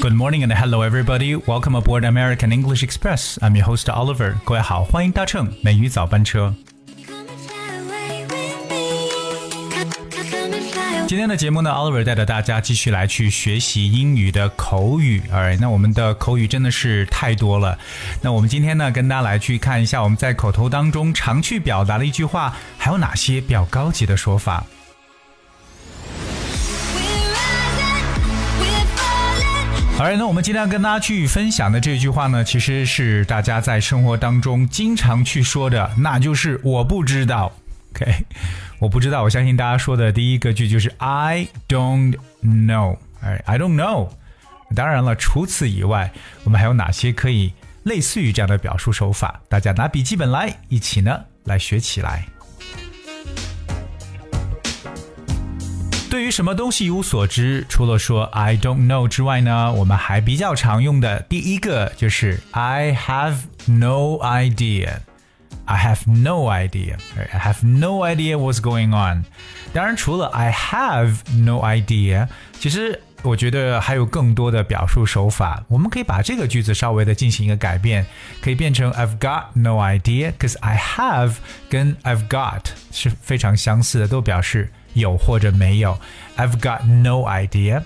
Good morning and hello everybody. Welcome aboard American English Express. I'm your host Oliver. 各位好，欢迎搭乘美语早班车。今天的节目呢，Oliver 带着大家继续来去学习英语的口语。哎，那我们的口语真的是太多了。那我们今天呢，跟大家来去看一下我们在口头当中常去表达的一句话，还有哪些比较高级的说法。好，那我们今天要跟大家去分享的这句话呢，其实是大家在生活当中经常去说的，那就是我不知道。OK，我不知道。我相信大家说的第一个句就是 I don't know。哎，I don't know。当然了，除此以外，我们还有哪些可以类似于这样的表述手法？大家拿笔记本来，一起呢来学起来。对于什么东西一无所知，除了说 I don't know 之外呢，我们还比较常用的第一个就是 I have no idea。I have no idea. I have no idea what's going on. 当然，除了 I have no idea，其实我觉得还有更多的表述手法。我们可以把这个句子稍微的进行一个改变，可以变成 I've got no idea，because I have 跟 I've got 是非常相似的，都表示。有或者没有，I've got no idea。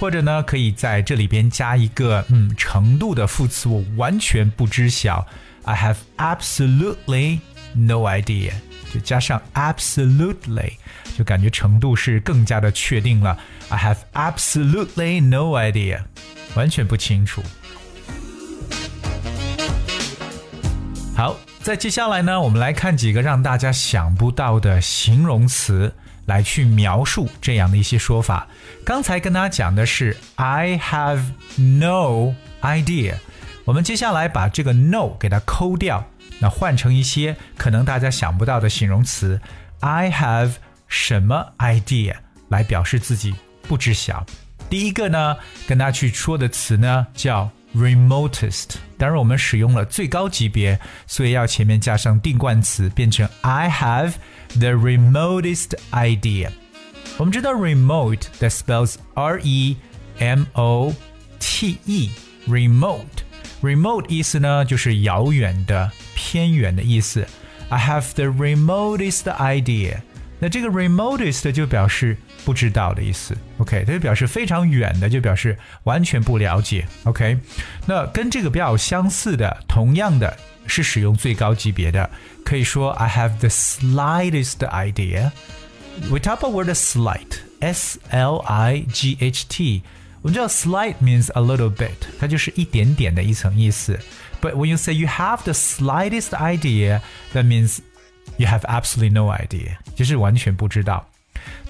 或者呢，可以在这里边加一个嗯程度的副词，我完全不知晓，I have absolutely no idea。就加上 absolutely，就感觉程度是更加的确定了。I have absolutely no idea，完全不清楚。好，在接下来呢，我们来看几个让大家想不到的形容词。来去描述这样的一些说法。刚才跟大家讲的是 I have no idea，我们接下来把这个 no 给它抠掉，那换成一些可能大家想不到的形容词。I have 什么 idea 来表示自己不知晓。第一个呢，跟大家去说的词呢叫。remotest，当然我们使用了最高级别，所以要前面加上定冠词，变成 I have the remotest idea。我们知道 remote that spells R E M O T E，remote。remote 意思呢就是遥远的、偏远的意思。I have the remotest idea。 那这个 remotest 就表示不知道的意思，OK，它就表示非常远的，就表示完全不了解，OK。那跟这个比较相似的，同样的是使用最高级别的，可以说 I have the slightest idea。We talk about word slight，S L I G H T。我们知道 slight means a little bit，它就是一点点的一层意思。But when you say you have the slightest idea，that means You have absolutely no idea，就是完全不知道。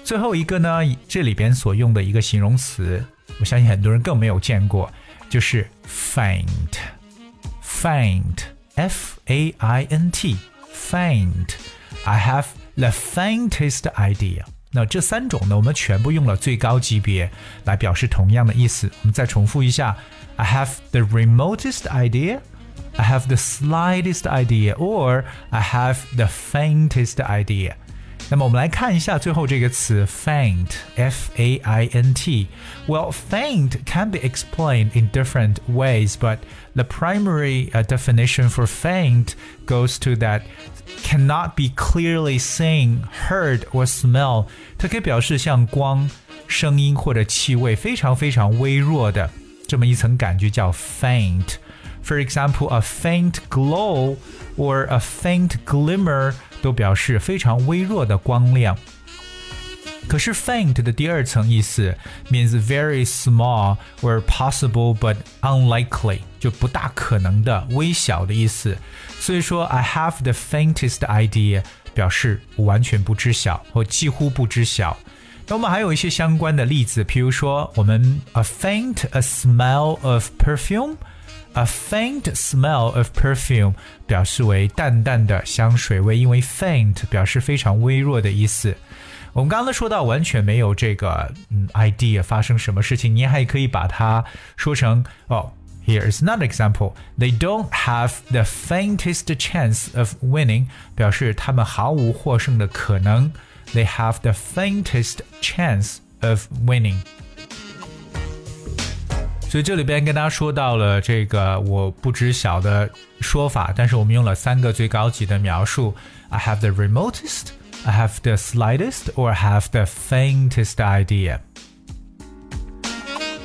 最后一个呢，这里边所用的一个形容词，我相信很多人更没有见过，就是 faint。faint，f a i n t，faint。I have the faintest idea。那这三种呢，我们全部用了最高级别来表示同样的意思。我们再重复一下：I have the remotest idea。 I have the slightest idea, or I have the faintest idea. 那么我们来看一下最后这个词 faint, F-A-I-N-T. Well, faint can be explained in different ways, but the primary uh, definition for faint goes to that cannot be clearly seen, heard, or smell. 它可以表示像光、声音或者气味非常非常微弱的这么一层感觉叫 faint。 for example, a faint glow or a faint glimmer 都表示非常微弱的光亮。可是 faint 的第二层意思 means very small or possible but unlikely，就不大可能的、微小的意思。所以说，I have the faintest idea 表示我完全不知晓或几乎不知晓。那我们还有一些相关的例子，比如说我们 a faint a smell of perfume。 A faint smell of perfume 表示为淡淡的香水味，因为 faint 表示非常微弱的意思。我们刚刚说到完全没有这个嗯 idea 发生什么事情，你还可以把它说成哦。Here is another example. They don't have the faintest chance of winning，表示他们毫无获胜的可能。They have the faintest chance of winning. 所以这里边跟大家说到了这个我不知晓的说法，但是我们用了三个最高级的描述：I have the remotest, I have the slightest, or I have the faintest idea。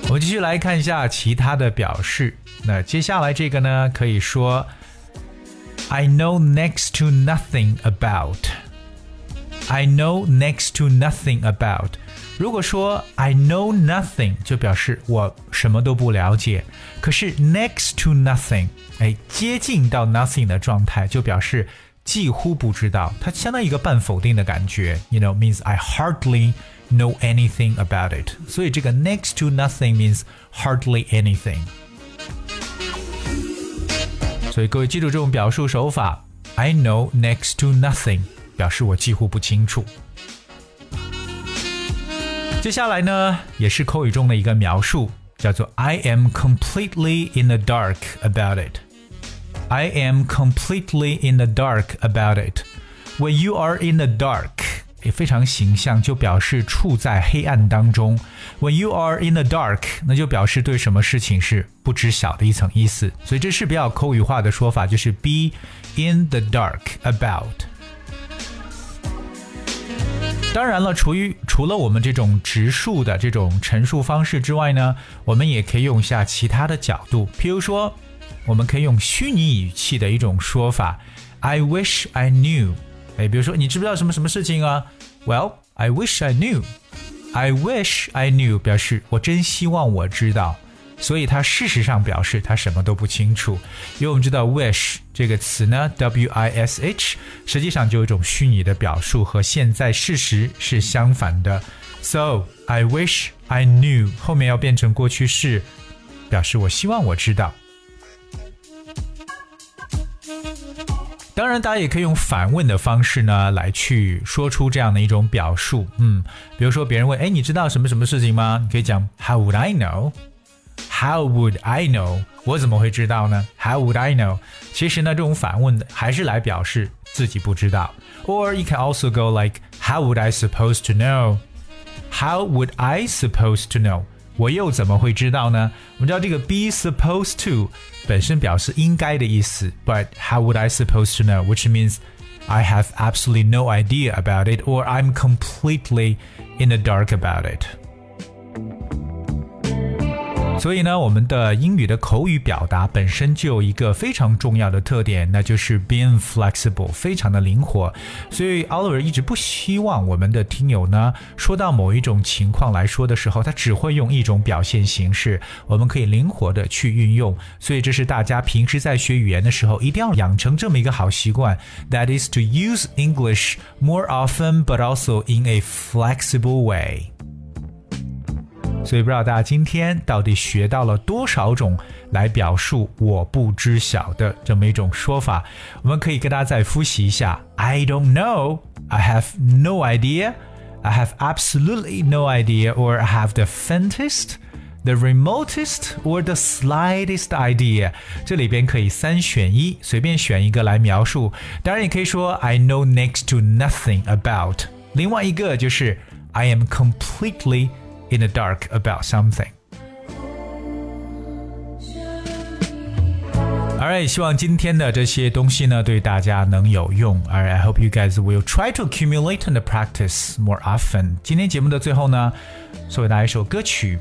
我们继续来看一下其他的表示。那接下来这个呢，可以说 I know next to nothing about。I know next to nothing about。 如果说 I know nothing，就表示我什么都不了解。可是 next to nothing，哎，接近到 nothing 的状态，就表示几乎不知道。它相当于一个半否定的感觉。You know means I hardly know anything about it。所以这个 next to nothing means hardly anything。所以各位记住这种表述手法，I know next to nothing，表示我几乎不清楚。 接下来呢，也是口语中的一个描述，叫做 I am completely in the dark about it. I am completely in the dark about it. When you are in the dark，也非常形象，就表示处在黑暗当中。When you are in the dark，那就表示对什么事情是不知晓的一层意思。所以这是比较口语化的说法，就是 be in the dark about。 当然了，除于除了我们这种直述的这种陈述方式之外呢，我们也可以用一下其他的角度。譬如说，我们可以用虚拟语气的一种说法，I wish I knew。哎，比如说，你知不知道什么什么事情啊？Well, I wish I knew. I wish I knew 表示我真希望我知道。所以它事实上表示他什么都不清楚，因为我们知道 wish 这个词呢，w i s h，实际上就有一种虚拟的表述，和现在事实是相反的。So I wish I knew 后面要变成过去式，表示我希望我知道。当然，大家也可以用反问的方式呢，来去说出这样的一种表述。嗯，比如说别人问，哎，你知道什么什么事情吗？你可以讲 How would I know？” know？How would I know？我怎么会知道呢？How would I know？其实呢，这种反问的还是来表示自己不知道。Or you can also go like How would I supposed to know？How would I supposed to know？我又怎么会知道呢？我们知道这个 be supposed to 本身表示应该的意思，but how would I supposed to know？Which means I have absolutely no idea about it, or I'm completely in the dark about it. 所以呢，我们的英语的口语表达本身就有一个非常重要的特点，那就是 being flexible，非常的灵活。所以 Oliver 一直不希望我们的听友呢，说到某一种情况来说的时候，他只会用一种表现形式，我们可以灵活的去运用。所以这是大家平时在学语言的时候，一定要养成这么一个好习惯，that is to use English more often but also in a flexible way。所以不知道大家今天到底学到了多少种来表述“我不知晓的”这么一种说法。我们可以跟大家再复习一下：I don't know, I have no idea, I have absolutely no idea, or I have the faintest, the remotest or the slightest idea，这里边可以三选一，随便选一个来描述。当然，也可以说 I know next to nothing about。另外一个就是 I am completely in the dark about something. Alright，希望今天的这些东西呢对大家能有用。Alright, I hope you guys will try to accumulate and practice more often. 今天节目的最后呢，送给大家一首歌曲《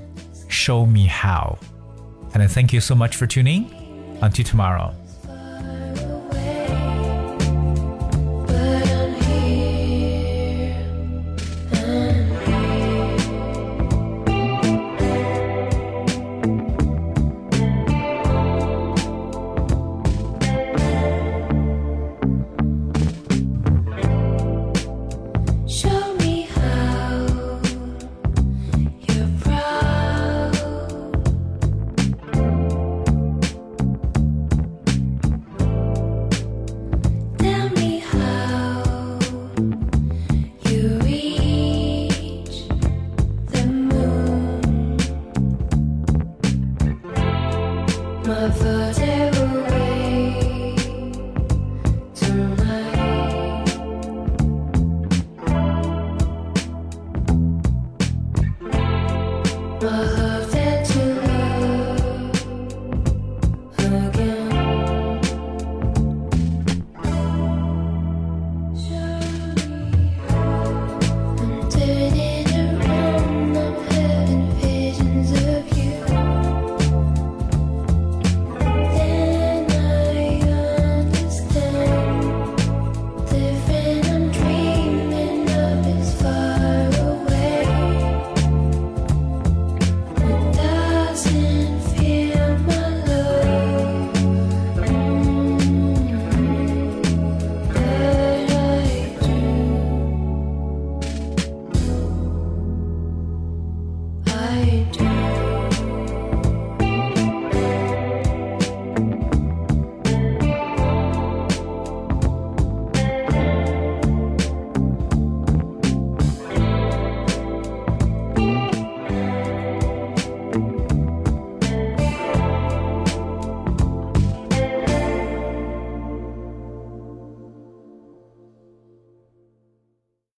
Show Me How》。And thank you so much for tuning. Until tomorrow. lovers